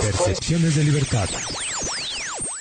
Percepciones de libertad.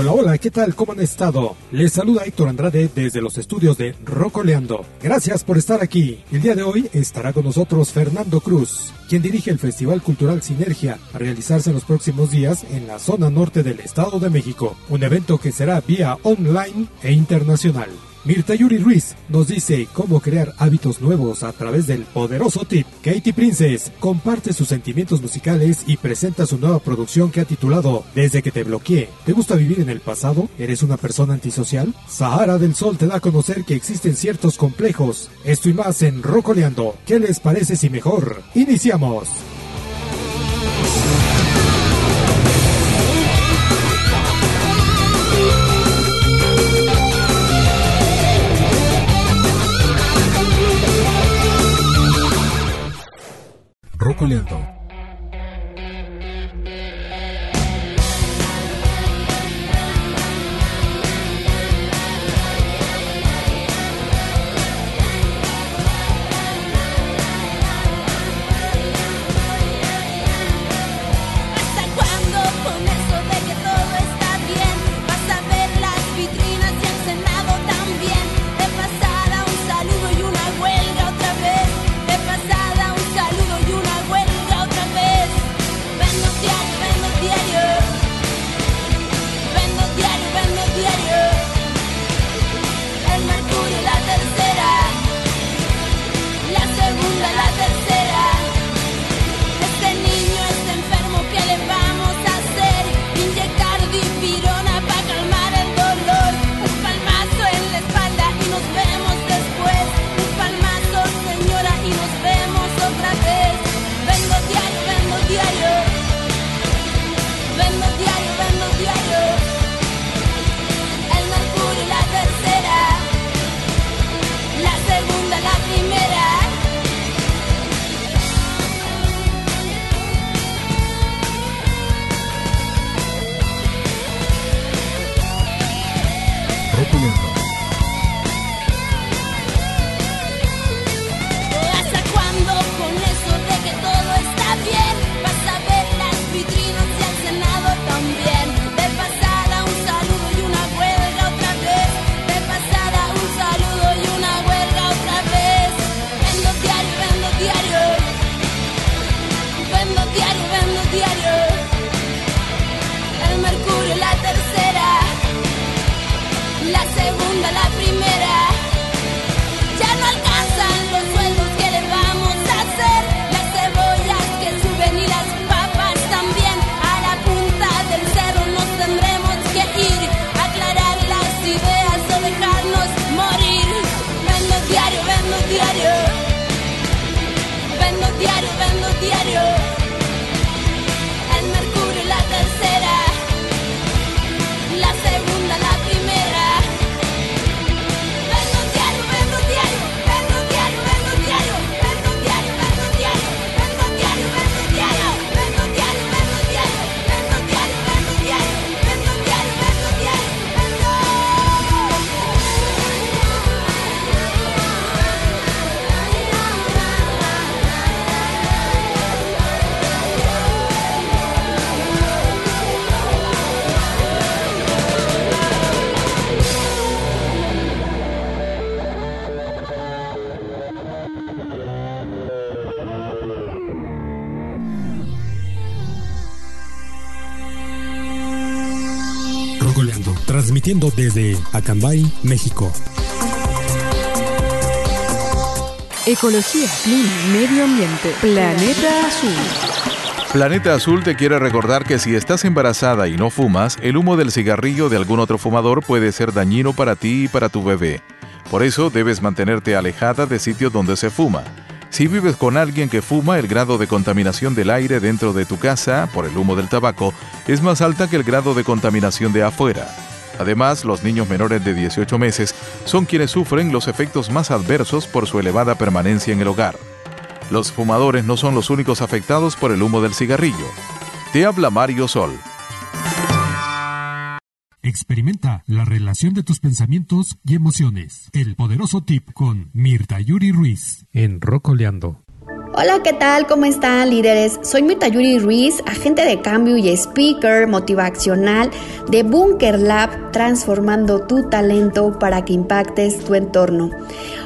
Hola, hola, ¿qué tal? ¿Cómo han estado? Les saluda Héctor Andrade desde los estudios de Rocoleando. Gracias por estar aquí. El día de hoy estará con nosotros Fernando Cruz, quien dirige el Festival Cultural Sinergia, a realizarse en los próximos días en la zona norte del Estado de México, un evento que será vía online e internacional. Mirta Yuri Ruiz nos dice cómo crear hábitos nuevos a través del poderoso tip. Katie Princess comparte sus sentimientos musicales y presenta su nueva producción que ha titulado Desde que te bloqueé. ¿Te gusta vivir en el pasado? ¿Eres una persona antisocial? Sahara del Sol te da a conocer que existen ciertos complejos. Esto y más en Rocoleando. ¿Qué les parece si mejor? Iniciamos. Rocoliento. Diario, Transmitiendo desde Acambay, México. Ecología, clima, medio ambiente, planeta azul. Planeta Azul te quiere recordar que si estás embarazada y no fumas, el humo del cigarrillo de algún otro fumador puede ser dañino para ti y para tu bebé. Por eso debes mantenerte alejada de sitios donde se fuma. Si vives con alguien que fuma, el grado de contaminación del aire dentro de tu casa por el humo del tabaco es más alta que el grado de contaminación de afuera. Además, los niños menores de 18 meses son quienes sufren los efectos más adversos por su elevada permanencia en el hogar. Los fumadores no son los únicos afectados por el humo del cigarrillo. Te habla Mario Sol. Experimenta la relación de tus pensamientos y emociones. El poderoso tip con Mirta Yuri Ruiz en Rocoleando. Hola, ¿qué tal? ¿Cómo están líderes? Soy Mirta Yuri Ruiz, agente de cambio y speaker motivacional de Bunker Lab, transformando tu talento para que impactes tu entorno.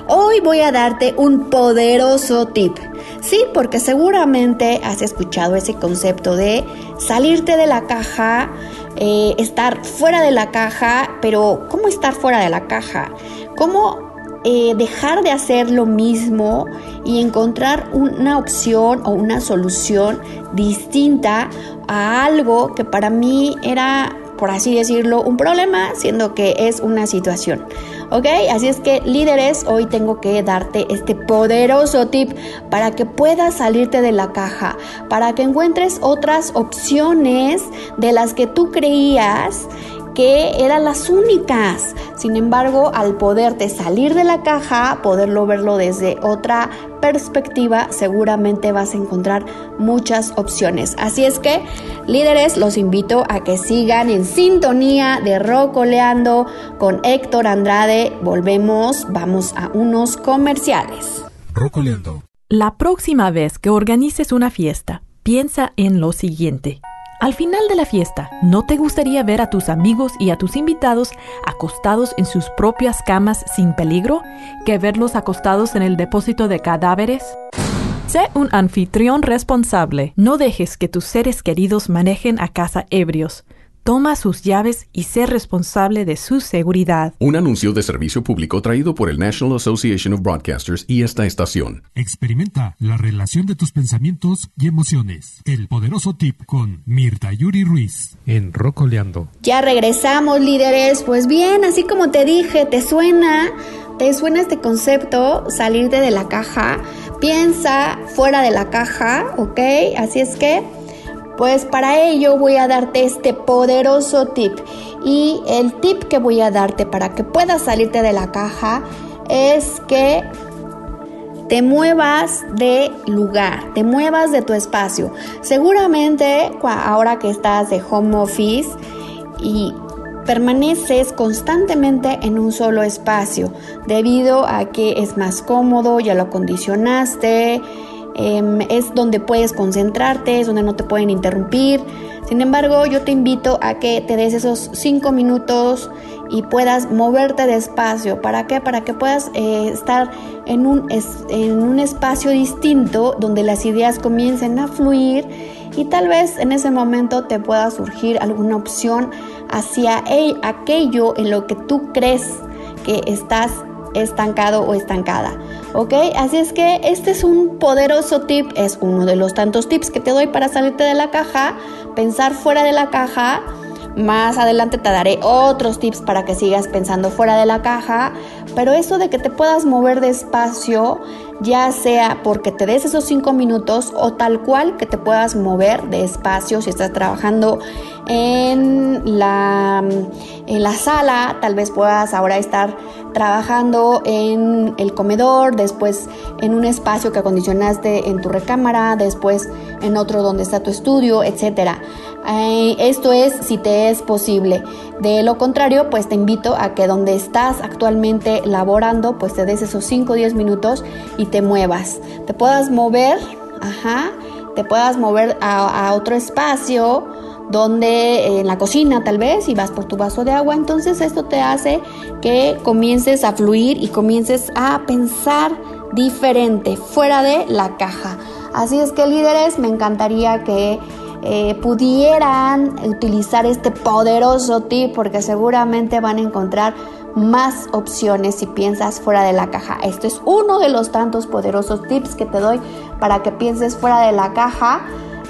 Hoy voy a darte un poderoso tip. Sí, porque seguramente has escuchado ese concepto de salirte de la caja, eh, estar fuera de la caja, pero ¿cómo estar fuera de la caja? ¿Cómo eh, dejar de hacer lo mismo y encontrar una opción o una solución distinta a algo que para mí era por así decirlo, un problema, siendo que es una situación. ¿Ok? Así es que líderes, hoy tengo que darte este poderoso tip para que puedas salirte de la caja, para que encuentres otras opciones de las que tú creías que eran las únicas. Sin embargo, al poderte salir de la caja, poderlo verlo desde otra perspectiva, seguramente vas a encontrar muchas opciones. Así es que, líderes, los invito a que sigan en sintonía de Rocoleando con Héctor Andrade. Volvemos, vamos a unos comerciales. Rocoleando. La próxima vez que organices una fiesta, piensa en lo siguiente. Al final de la fiesta, ¿no te gustaría ver a tus amigos y a tus invitados acostados en sus propias camas sin peligro que verlos acostados en el depósito de cadáveres? Sé un anfitrión responsable. No dejes que tus seres queridos manejen a casa ebrios. Toma sus llaves y sé responsable de su seguridad. Un anuncio de servicio público traído por el National Association of Broadcasters y esta estación. Experimenta la relación de tus pensamientos y emociones. El poderoso tip con Mirta Yuri Ruiz en Rocoleando. Ya regresamos, líderes. Pues bien, así como te dije, ¿te suena? ¿Te suena este concepto? Salirte de la caja. Piensa fuera de la caja, ¿ok? Así es que pues para ello voy a darte este poderoso tip. Y el tip que voy a darte para que puedas salirte de la caja es que te muevas de lugar, te muevas de tu espacio. Seguramente ahora que estás de home office y permaneces constantemente en un solo espacio debido a que es más cómodo, ya lo acondicionaste, Em, es donde puedes concentrarte, es donde no te pueden interrumpir. Sin embargo, yo te invito a que te des esos cinco minutos y puedas moverte despacio. ¿Para qué? Para que puedas eh, estar en un, en un espacio distinto donde las ideas comiencen a fluir y tal vez en ese momento te pueda surgir alguna opción hacia aquello en lo que tú crees que estás estancado o estancada. ¿Ok? Así es que este es un poderoso tip, es uno de los tantos tips que te doy para salirte de la caja, pensar fuera de la caja. Más adelante te daré otros tips para que sigas pensando fuera de la caja, pero eso de que te puedas mover despacio, ya sea porque te des esos cinco minutos o tal cual que te puedas mover despacio si estás trabajando en la, en la sala, tal vez puedas ahora estar trabajando en el comedor, después en un espacio que acondicionaste en tu recámara, después en otro donde está tu estudio, etcétera. Eh, esto es si te es posible. De lo contrario, pues te invito a que donde estás actualmente laborando, pues te des esos 5 o 10 minutos y te muevas. Te puedas mover, ajá, te puedas mover a, otro espacio donde en la cocina tal vez y vas por tu vaso de agua, entonces esto te hace que comiences a fluir y comiences a pensar diferente, fuera de la caja. Así es que líderes, me encantaría que eh, pudieran utilizar este poderoso tip porque seguramente van a encontrar más opciones si piensas fuera de la caja. Esto es uno de los tantos poderosos tips que te doy para que pienses fuera de la caja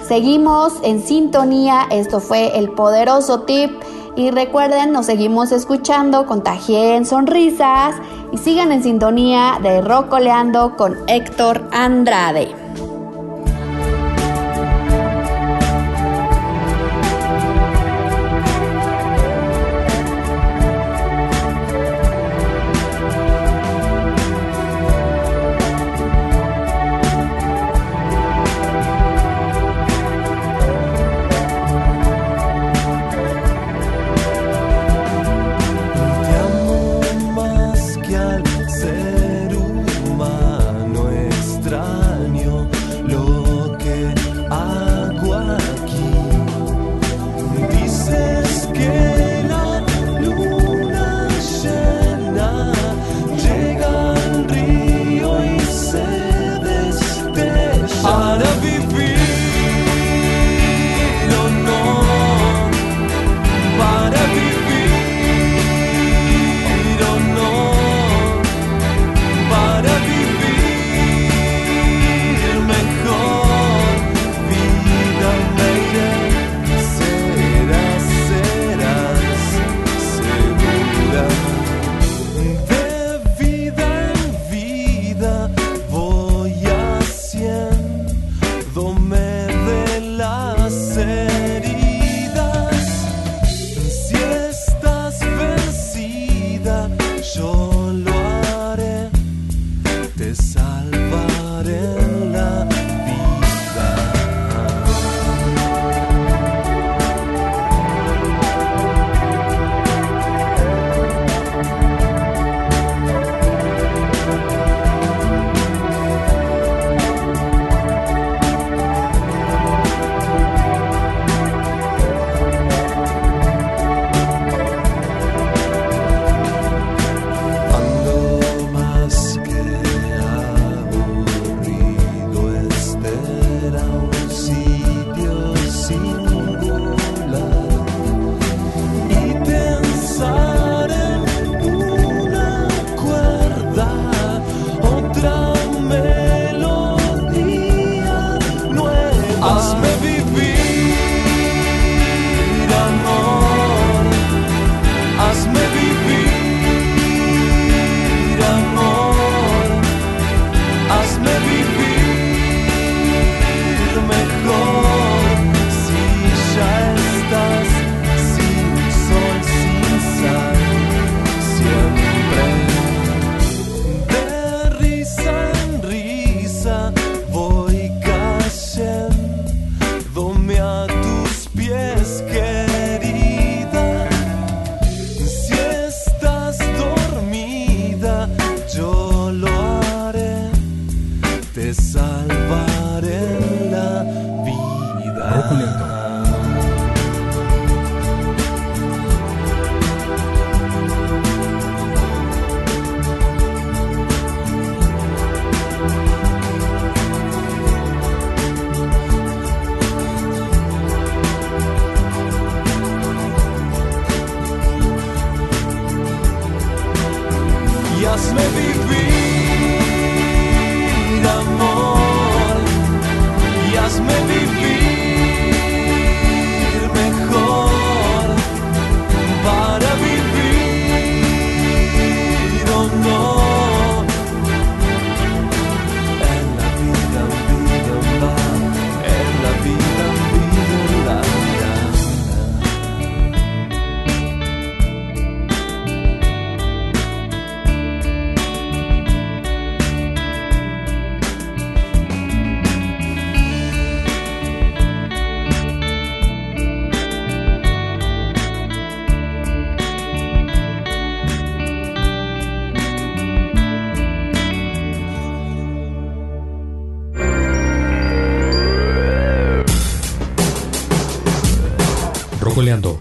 Seguimos en sintonía, esto fue el poderoso tip y recuerden, nos seguimos escuchando, contagien sonrisas y sigan en sintonía de Rocoleando con Héctor Andrade.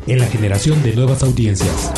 En la generación de nuevas audiencias.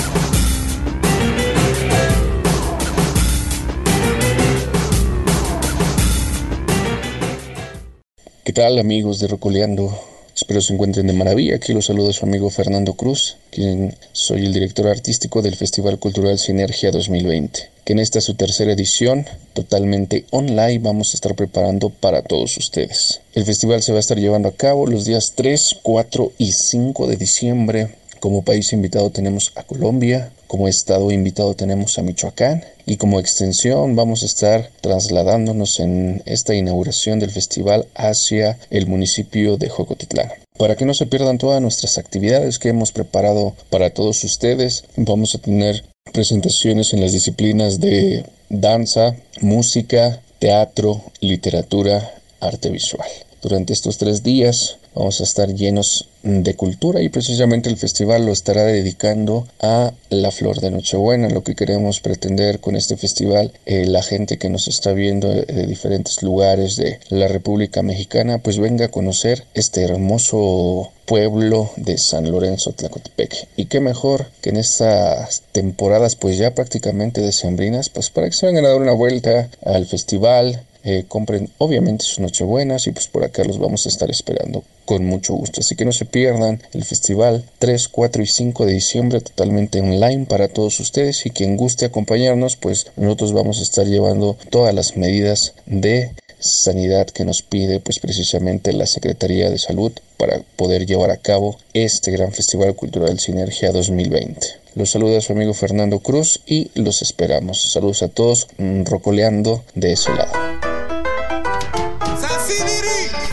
¿Qué tal amigos de Rocoleando? Espero se encuentren de maravilla. Aquí los saludo su amigo Fernando Cruz, quien soy el director artístico del Festival Cultural Sinergia 2020, que en esta su tercera edición, totalmente online, vamos a estar preparando para todos ustedes. El festival se va a estar llevando a cabo los días 3, 4 y 5 de diciembre como país invitado tenemos a Colombia, como estado invitado tenemos a Michoacán y como extensión vamos a estar trasladándonos en esta inauguración del festival hacia el municipio de Jocotitlán. Para que no se pierdan todas nuestras actividades que hemos preparado para todos ustedes, vamos a tener presentaciones en las disciplinas de danza, música, teatro, literatura, arte visual. Durante estos tres días vamos a estar llenos de cultura y precisamente el festival lo estará dedicando a la flor de Nochebuena. Lo que queremos pretender con este festival, eh, la gente que nos está viendo de diferentes lugares de la República Mexicana, pues venga a conocer este hermoso pueblo de San Lorenzo Tlacotepec. Y qué mejor que en estas temporadas pues ya prácticamente decembrinas, pues para que se vengan a dar una vuelta al festival, eh, compren obviamente sus nochebuenas y pues por acá los vamos a estar esperando con mucho gusto. Así que no se pierdan el festival 3, 4 y 5 de diciembre totalmente online para todos ustedes y quien guste acompañarnos pues nosotros vamos a estar llevando todas las medidas de sanidad que nos pide pues precisamente la Secretaría de Salud para poder llevar a cabo este gran Festival Cultural Sinergia 2020. Los saluda su amigo Fernando Cruz y los esperamos. Saludos a todos, mm, rocoleando de ese lado.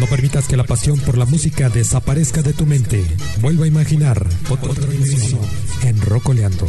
No permitas que la pasión por la música desaparezca de tu mente. Vuelva a imaginar otra dimensión en Rocoleando.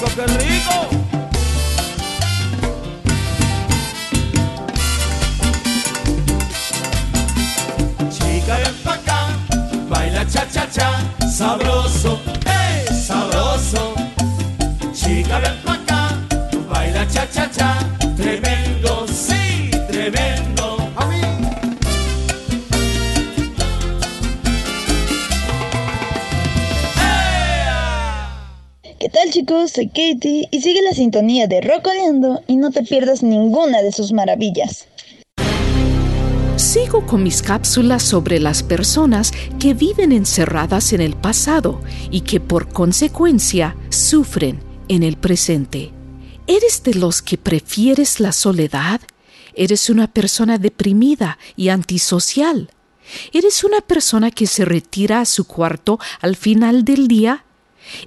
rico, qué rico. Katie y sigue la sintonía de Rocoleando y no te pierdas ninguna de sus maravillas. Sigo con mis cápsulas sobre las personas que viven encerradas en el pasado y que por consecuencia sufren en el presente. ¿Eres de los que prefieres la soledad? ¿Eres una persona deprimida y antisocial? ¿Eres una persona que se retira a su cuarto al final del día?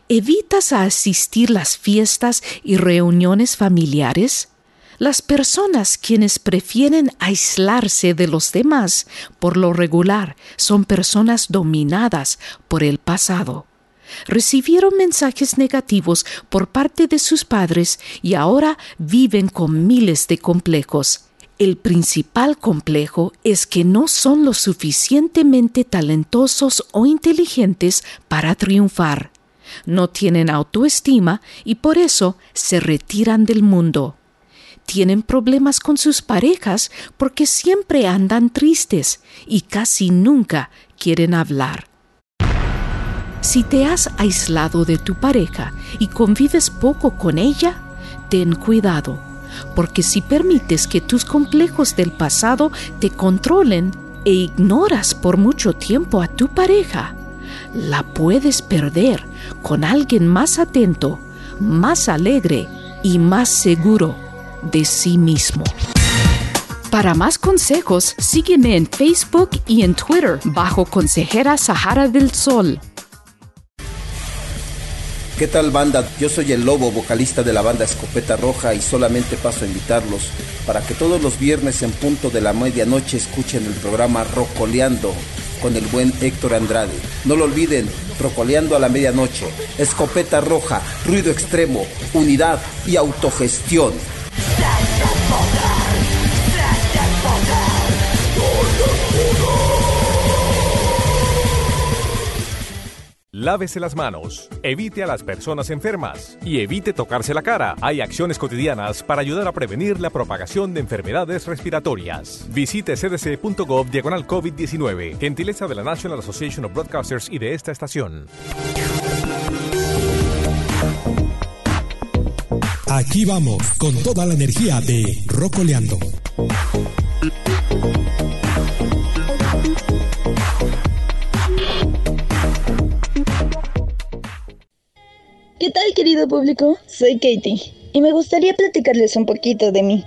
¿Evitas asistir las fiestas y reuniones familiares? Las personas quienes prefieren aislarse de los demás, por lo regular, son personas dominadas por el pasado. Recibieron mensajes negativos por parte de sus padres y ahora viven con miles de complejos. El principal complejo es que no son lo suficientemente talentosos o inteligentes para triunfar. No tienen autoestima y por eso se retiran del mundo tienen problemas con sus parejas porque siempre andan tristes y casi nunca quieren hablar. Si te has aislado de tu pareja y convives poco con ella, ten cuidado, porque si permites que tus complejos del pasado te controlen e ignoras por mucho tiempo a tu pareja, la puedes perder con alguien más atento, más alegre y más seguro de sí mismo. Para más consejos, sígueme en Facebook y en Twitter bajo Consejera Sahara del Sol. ¿Qué tal banda? Yo soy el Lobo, vocalista de la banda Escopeta Roja y solamente paso a invitarlos para que todos los viernes en punto de la medianoche escuchen el programa Rocoleando con el buen Héctor Andrade. No lo olviden, Rocoleando a la medianoche, Escopeta Roja, Ruido Extremo, Unidad y Autogestión. Lávese las manos, evite a las personas enfermas y evite tocarse la cara. Hay acciones cotidianas para ayudar a prevenir la propagación de enfermedades respiratorias. Visite cdc.gov diagonal COVID-19, gentileza de la National Association of Broadcasters y de esta estación. Aquí vamos con toda la energía de Rocoleando. Público? Soy Katie y me gustaría platicarles un poquito de mí.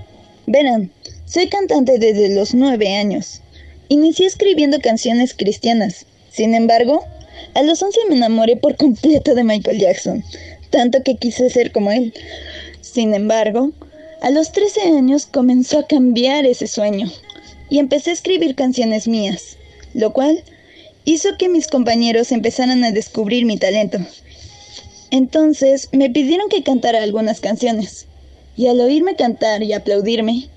Verán, soy cantante desde los nueve años. Inicié escribiendo canciones cristianas. Sin embargo, a los 11 me enamoré por completo de Michael Jackson, tanto que quise ser como él. Sin embargo, a los 13 años comenzó a cambiar ese sueño y empecé a escribir canciones mías, lo cual hizo que mis compañeros empezaran a descubrir mi talento. Entonces me pidieron que cantara algunas canciones y al oírme cantar y aplaudirme,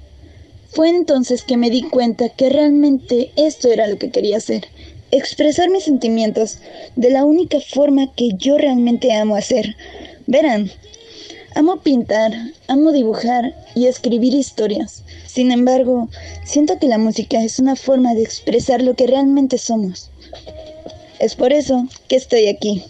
fue entonces que me di cuenta que realmente esto era lo que quería hacer, expresar mis sentimientos de la única forma que yo realmente amo hacer. Verán, Amo pintar, amo dibujar y escribir historias. Sin embargo, siento que la música es una forma de expresar lo que realmente somos. Es por eso que estoy aquí.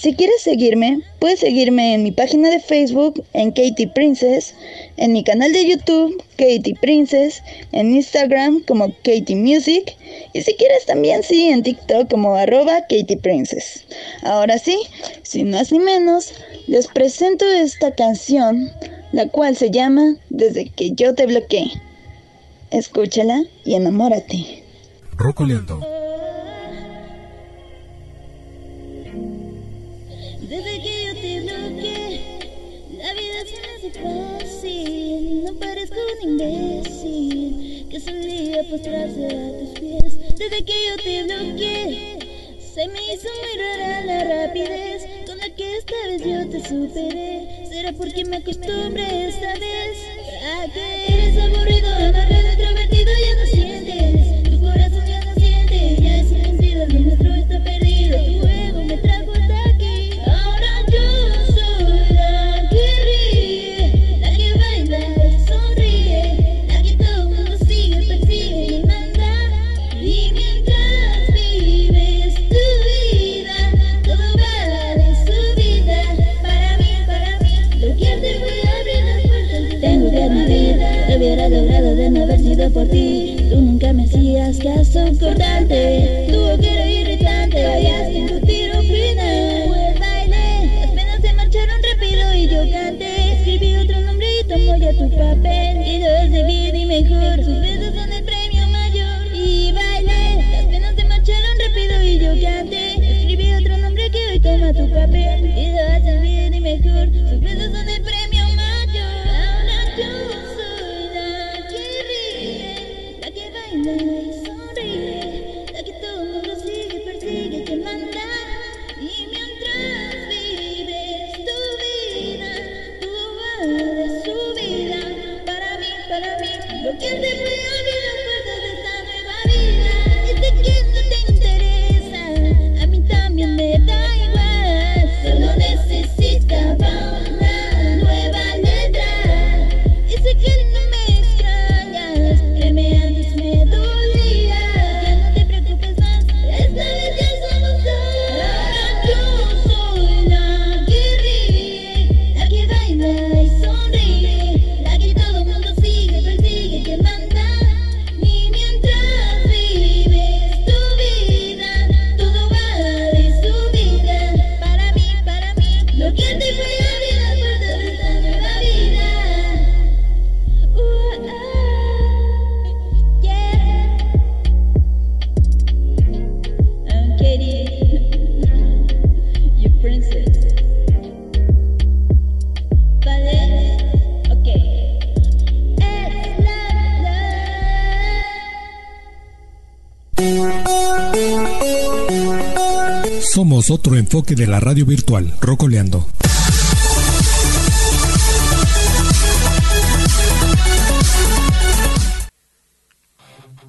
Si quieres seguirme, puedes seguirme en mi página de Facebook, en Katie Princess, en mi canal de YouTube, Katie Princess, en Instagram como Katie Music y si quieres también sí en TikTok como arroba Katie Princess. Ahora sí, sin más ni menos, les presento esta canción, la cual se llama Desde que yo te bloqueé. Escúchala y enamórate. No parezco un imbécil que solía postrarse a tus pies. Desde que yo te bloqueé, se me hizo muy rara la rapidez con la que esta vez yo te superé. ¿Será porque me acostumbré esta vez? ¿A que eres aburrido, amargado, introvertido? Por ti. Tú nunca me hacías caso cortante. Tu boquero irritante. Fallaste en tu tiro final. Fue el baile. Las penas se marcharon rápido y yo canté. Escribí otro nombre y tomo ya tu papel. Y dos de vida y mejor. Sus besos son el premio mayor. Y bailé. Las penas se marcharon rápido y yo canté. Escribí otro nombre que hoy toma tu papel. Y dos de vida y mejor. Sus besos son el Thank you. Otro enfoque de la radio virtual, Rocoleando.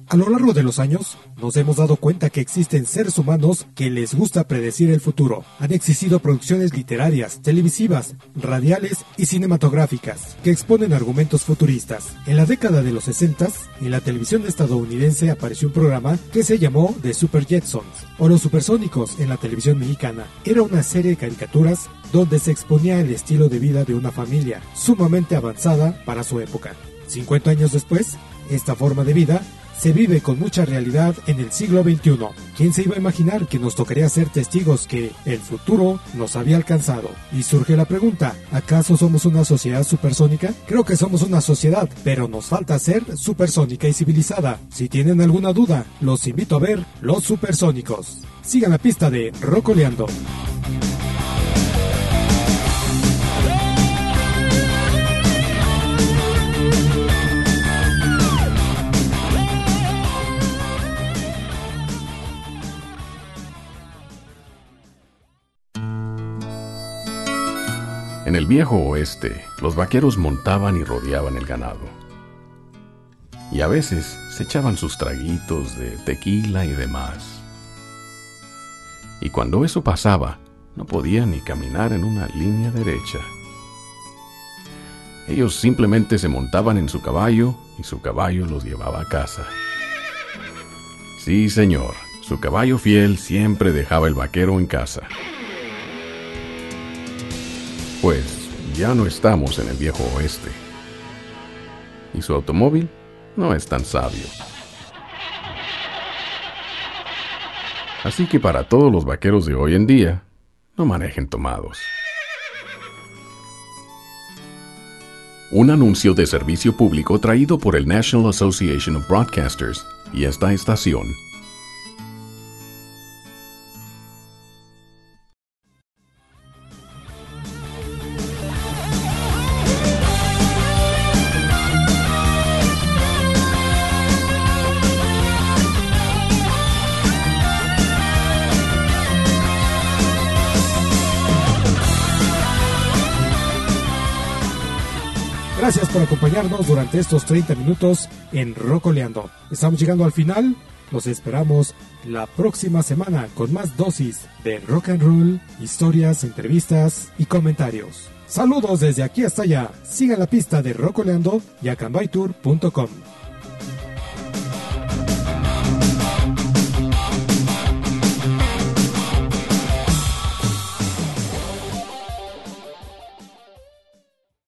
A lo largo de los años, hemos dado cuenta que existen seres humanos que les gusta predecir el futuro. Han existido producciones literarias, televisivas, radiales y cinematográficas que exponen argumentos futuristas. En la década de los 60, en la televisión estadounidense apareció un programa que se llamó The Super Jetsons o Los Supersónicos en la televisión mexicana. Era una serie de caricaturas donde se exponía el estilo de vida de una familia sumamente avanzada para su época. 50 años después, esta forma de vida se vive con mucha realidad en el siglo XXI. ¿Quién se iba a imaginar que nos tocaría ser testigos que el futuro nos había alcanzado? Y surge la pregunta, ¿acaso somos una sociedad supersónica? Creo que somos una sociedad, pero nos falta ser supersónica y civilizada. Si tienen alguna duda, los invito a ver Los Supersónicos. Sigan la pista de Rocoleando. En el viejo oeste, los vaqueros montaban y rodeaban el ganado. Y a veces se echaban sus traguitos de tequila y demás. Y cuando eso pasaba, no podían ni caminar en una línea derecha. Ellos simplemente se montaban en su caballo y su caballo los llevaba a casa. Sí, señor, su caballo fiel siempre dejaba el vaquero en casa. Pues ya no estamos en el viejo oeste. Y su automóvil no es tan sabio. Así que para todos los vaqueros de hoy en día, no manejen tomados. Un anuncio de servicio público traído por el National Association of Broadcasters y esta estación durante estos 30 minutos en Rocoleando. Estamos llegando al final. Los esperamos la próxima semana con más dosis de rock and roll, historias, entrevistas y comentarios. Saludos desde aquí hasta allá. Sigan la pista de Rocoleando y a cambaitur.com.